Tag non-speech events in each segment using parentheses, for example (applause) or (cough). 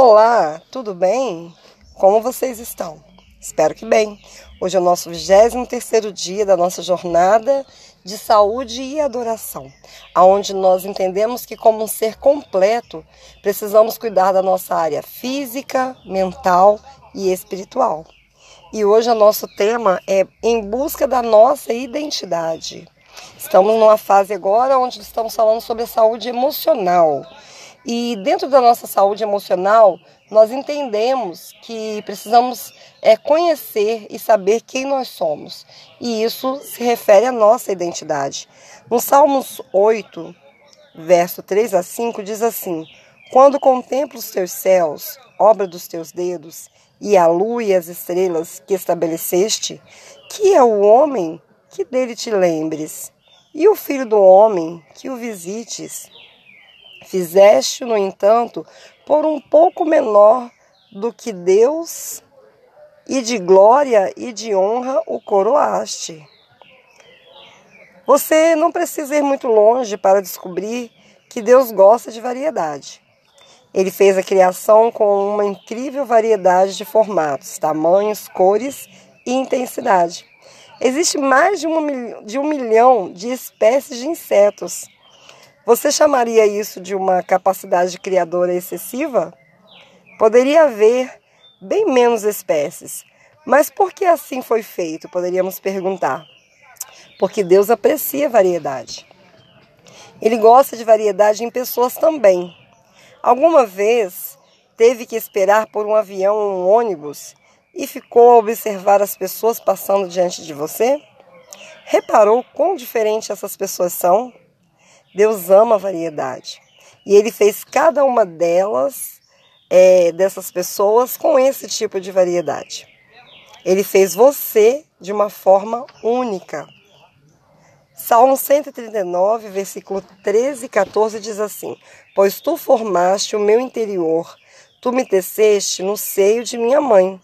Olá, tudo bem? Como vocês estão? Espero que bem. Hoje é o nosso 23º dia da nossa jornada de saúde e adoração, aonde nós entendemos que como um ser completo, precisamos cuidar da nossa área física, mental e espiritual. E hoje o nosso tema é em busca da nossa identidade. Estamos numa fase agora onde estamos falando sobre a saúde emocional. E dentro da nossa saúde emocional, nós entendemos que precisamos é, conhecer e saber quem nós somos. E isso se refere à nossa identidade. No Salmos 8, verso 3 a 5, diz assim: Quando contemplo os teus céus, obra dos teus dedos, e a lua e as estrelas que estabeleceste, que é o homem que dele te lembres, e o filho do homem que o visites. Fizeste, no entanto, por um pouco menor do que Deus, e de glória e de honra o coroaste. Você não precisa ir muito longe para descobrir que Deus gosta de variedade. Ele fez a criação com uma incrível variedade de formatos, tamanhos, cores e intensidade. Existe mais de, uma, de um milhão de espécies de insetos você chamaria isso de uma capacidade criadora excessiva? Poderia haver bem menos espécies. Mas por que assim foi feito? Poderíamos perguntar. Porque Deus aprecia variedade. Ele gosta de variedade em pessoas também. Alguma vez teve que esperar por um avião ou um ônibus e ficou a observar as pessoas passando diante de você? Reparou quão diferentes essas pessoas são? Deus ama a variedade. E ele fez cada uma delas, é, dessas pessoas, com esse tipo de variedade. Ele fez você de uma forma única. Salmo 139, versículo 13 e 14 diz assim: Pois tu formaste o meu interior, tu me teceste no seio de minha mãe.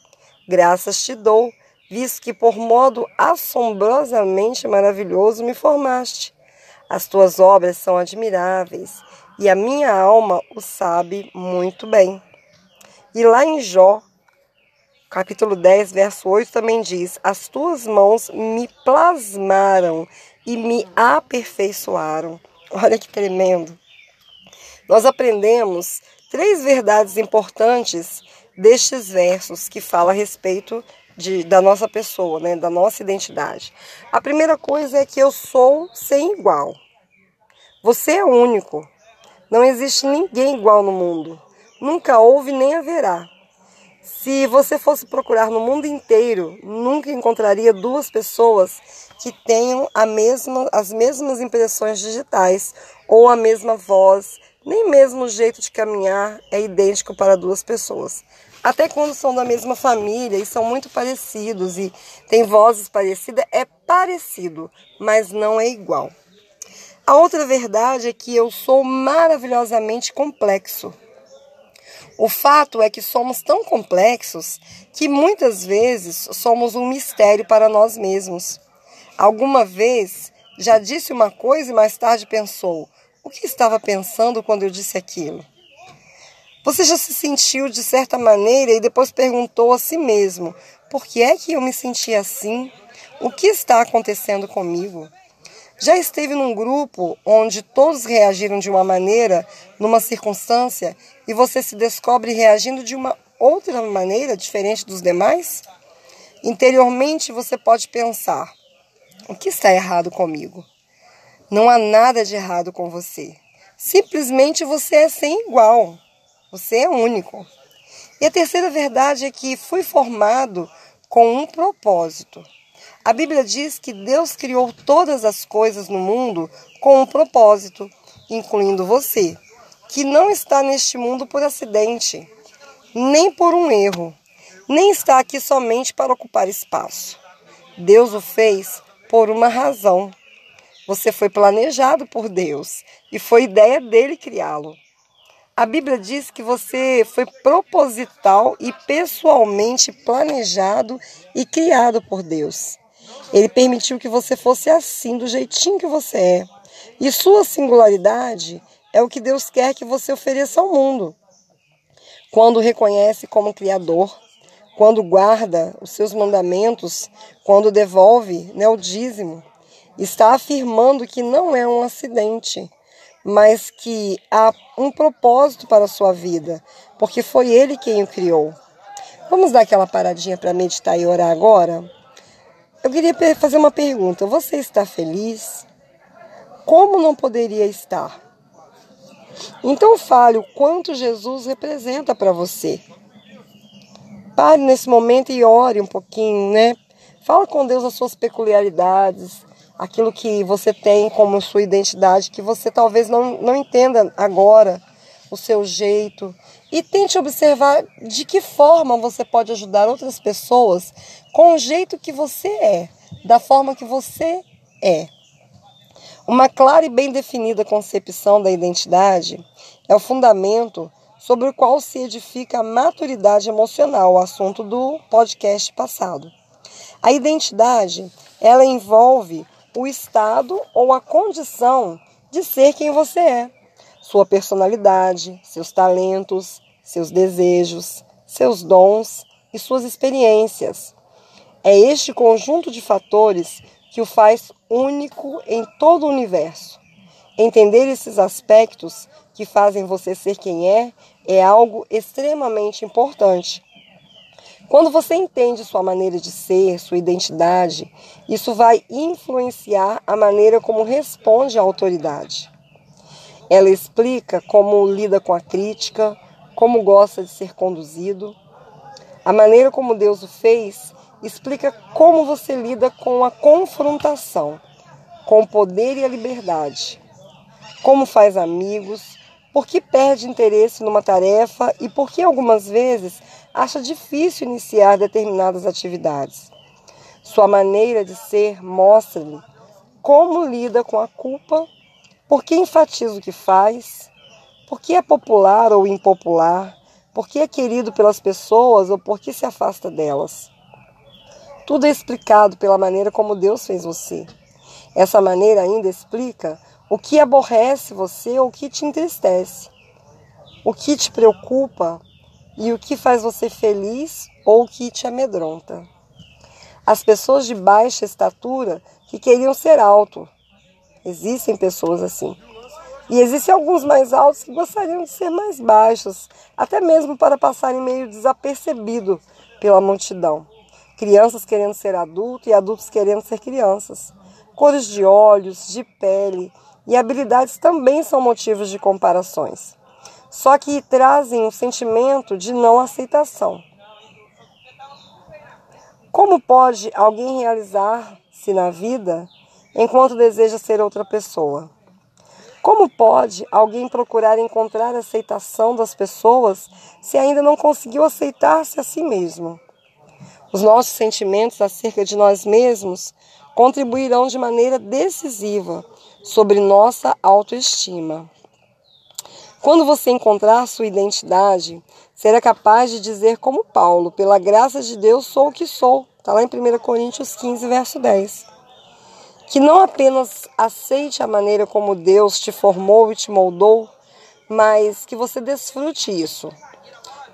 Graças te dou, visto que por modo assombrosamente maravilhoso me formaste. As tuas obras são admiráveis e a minha alma o sabe muito bem. E lá em Jó, capítulo 10, verso 8 também diz: As tuas mãos me plasmaram e me aperfeiçoaram. (laughs) Olha que tremendo. Nós aprendemos três verdades importantes destes versos que fala a respeito de, da nossa pessoa, né, da nossa identidade. A primeira coisa é que eu sou sem igual. Você é único. Não existe ninguém igual no mundo. Nunca houve nem haverá. Se você fosse procurar no mundo inteiro, nunca encontraria duas pessoas que tenham a mesma, as mesmas impressões digitais ou a mesma voz, nem mesmo o jeito de caminhar é idêntico para duas pessoas. Até quando são da mesma família e são muito parecidos e têm vozes parecidas, é parecido, mas não é igual. A outra verdade é que eu sou maravilhosamente complexo. O fato é que somos tão complexos que muitas vezes somos um mistério para nós mesmos. Alguma vez já disse uma coisa e mais tarde pensou: o que estava pensando quando eu disse aquilo? Você já se sentiu de certa maneira e depois perguntou a si mesmo: por que é que eu me senti assim? O que está acontecendo comigo? Já esteve num grupo onde todos reagiram de uma maneira, numa circunstância, e você se descobre reagindo de uma outra maneira, diferente dos demais? Interiormente você pode pensar: o que está errado comigo? Não há nada de errado com você. Simplesmente você é sem igual. Você é único. E a terceira verdade é que fui formado com um propósito. A Bíblia diz que Deus criou todas as coisas no mundo com um propósito, incluindo você, que não está neste mundo por acidente, nem por um erro, nem está aqui somente para ocupar espaço. Deus o fez por uma razão. Você foi planejado por Deus e foi ideia dele criá-lo. A Bíblia diz que você foi proposital e pessoalmente planejado e criado por Deus. Ele permitiu que você fosse assim, do jeitinho que você é. E sua singularidade é o que Deus quer que você ofereça ao mundo. quando reconhece como Criador, quando guarda os seus mandamentos, quando devolve né, o dízimo, está afirmando que não é um acidente, mas que há um propósito para a sua vida, porque foi Ele quem o criou. Vamos dar aquela paradinha para meditar e orar agora? Eu queria fazer uma pergunta: você está feliz? Como não poderia estar? Então fale o quanto Jesus representa para você. Pare nesse momento e ore um pouquinho, né? Fala com Deus as suas peculiaridades, aquilo que você tem como sua identidade, que você talvez não, não entenda agora, o seu jeito. E tente observar de que forma você pode ajudar outras pessoas com o jeito que você é, da forma que você é. Uma clara e bem definida concepção da identidade é o fundamento sobre o qual se edifica a maturidade emocional, o assunto do podcast passado. A identidade, ela envolve o estado ou a condição de ser quem você é, sua personalidade, seus talentos, seus desejos, seus dons e suas experiências. É este conjunto de fatores que o faz único em todo o universo. Entender esses aspectos que fazem você ser quem é é algo extremamente importante quando você entende sua maneira de ser, sua identidade, isso vai influenciar a maneira como responde à autoridade. Ela explica como lida com a crítica, como gosta de ser conduzido. A maneira como Deus o fez explica como você lida com a confrontação, com o poder e a liberdade. Como faz amigos, por que perde interesse numa tarefa e por que algumas vezes acha difícil iniciar determinadas atividades. Sua maneira de ser mostra-lhe como lida com a culpa, por que enfatiza o que faz, por que é popular ou impopular, por que é querido pelas pessoas ou por que se afasta delas. Tudo é explicado pela maneira como Deus fez você. Essa maneira ainda explica o que aborrece você ou o que te entristece, o que te preocupa e o que faz você feliz ou o que te amedronta. As pessoas de baixa estatura que queriam ser alto. Existem pessoas assim. E existem alguns mais altos que gostariam de ser mais baixos, até mesmo para passarem meio desapercebido pela multidão. Crianças querendo ser adultos e adultos querendo ser crianças. Cores de olhos, de pele e habilidades também são motivos de comparações só que trazem um sentimento de não aceitação. Como pode alguém realizar-se na vida enquanto deseja ser outra pessoa? Como pode alguém procurar encontrar aceitação das pessoas se ainda não conseguiu aceitar-se a si mesmo? Os nossos sentimentos acerca de nós mesmos contribuirão de maneira decisiva sobre nossa autoestima. Quando você encontrar sua identidade, será capaz de dizer como Paulo, pela graça de Deus sou o que sou. Está lá em 1 Coríntios 15, verso 10. Que não apenas aceite a maneira como Deus te formou e te moldou, mas que você desfrute isso,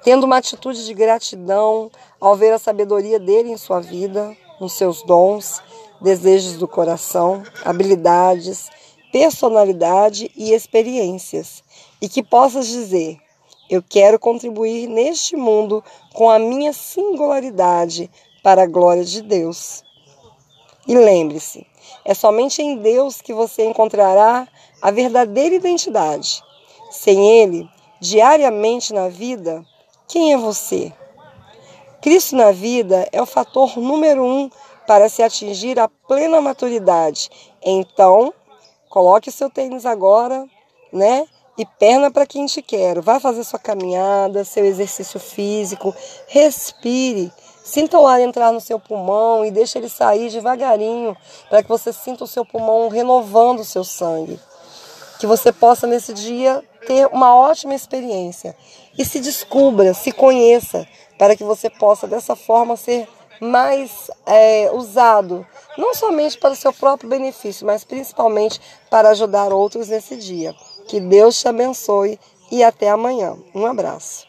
tendo uma atitude de gratidão ao ver a sabedoria dele em sua vida, nos seus dons, desejos do coração, habilidades, personalidade e experiências e que possas dizer: Eu quero contribuir neste mundo com a minha singularidade para a glória de Deus. E lembre-se, é somente em Deus que você encontrará a verdadeira identidade. Sem Ele, diariamente na vida, quem é você? Cristo na vida é o fator número um para se atingir a plena maturidade. Então, coloque o seu tênis agora, né? E perna para quem te quer. Vá fazer sua caminhada, seu exercício físico, respire. Sinta o ar entrar no seu pulmão e deixe ele sair devagarinho, para que você sinta o seu pulmão renovando o seu sangue. Que você possa nesse dia ter uma ótima experiência e se descubra, se conheça, para que você possa dessa forma ser mais é, usado, não somente para o seu próprio benefício, mas principalmente para ajudar outros nesse dia. Que Deus te abençoe e até amanhã. Um abraço.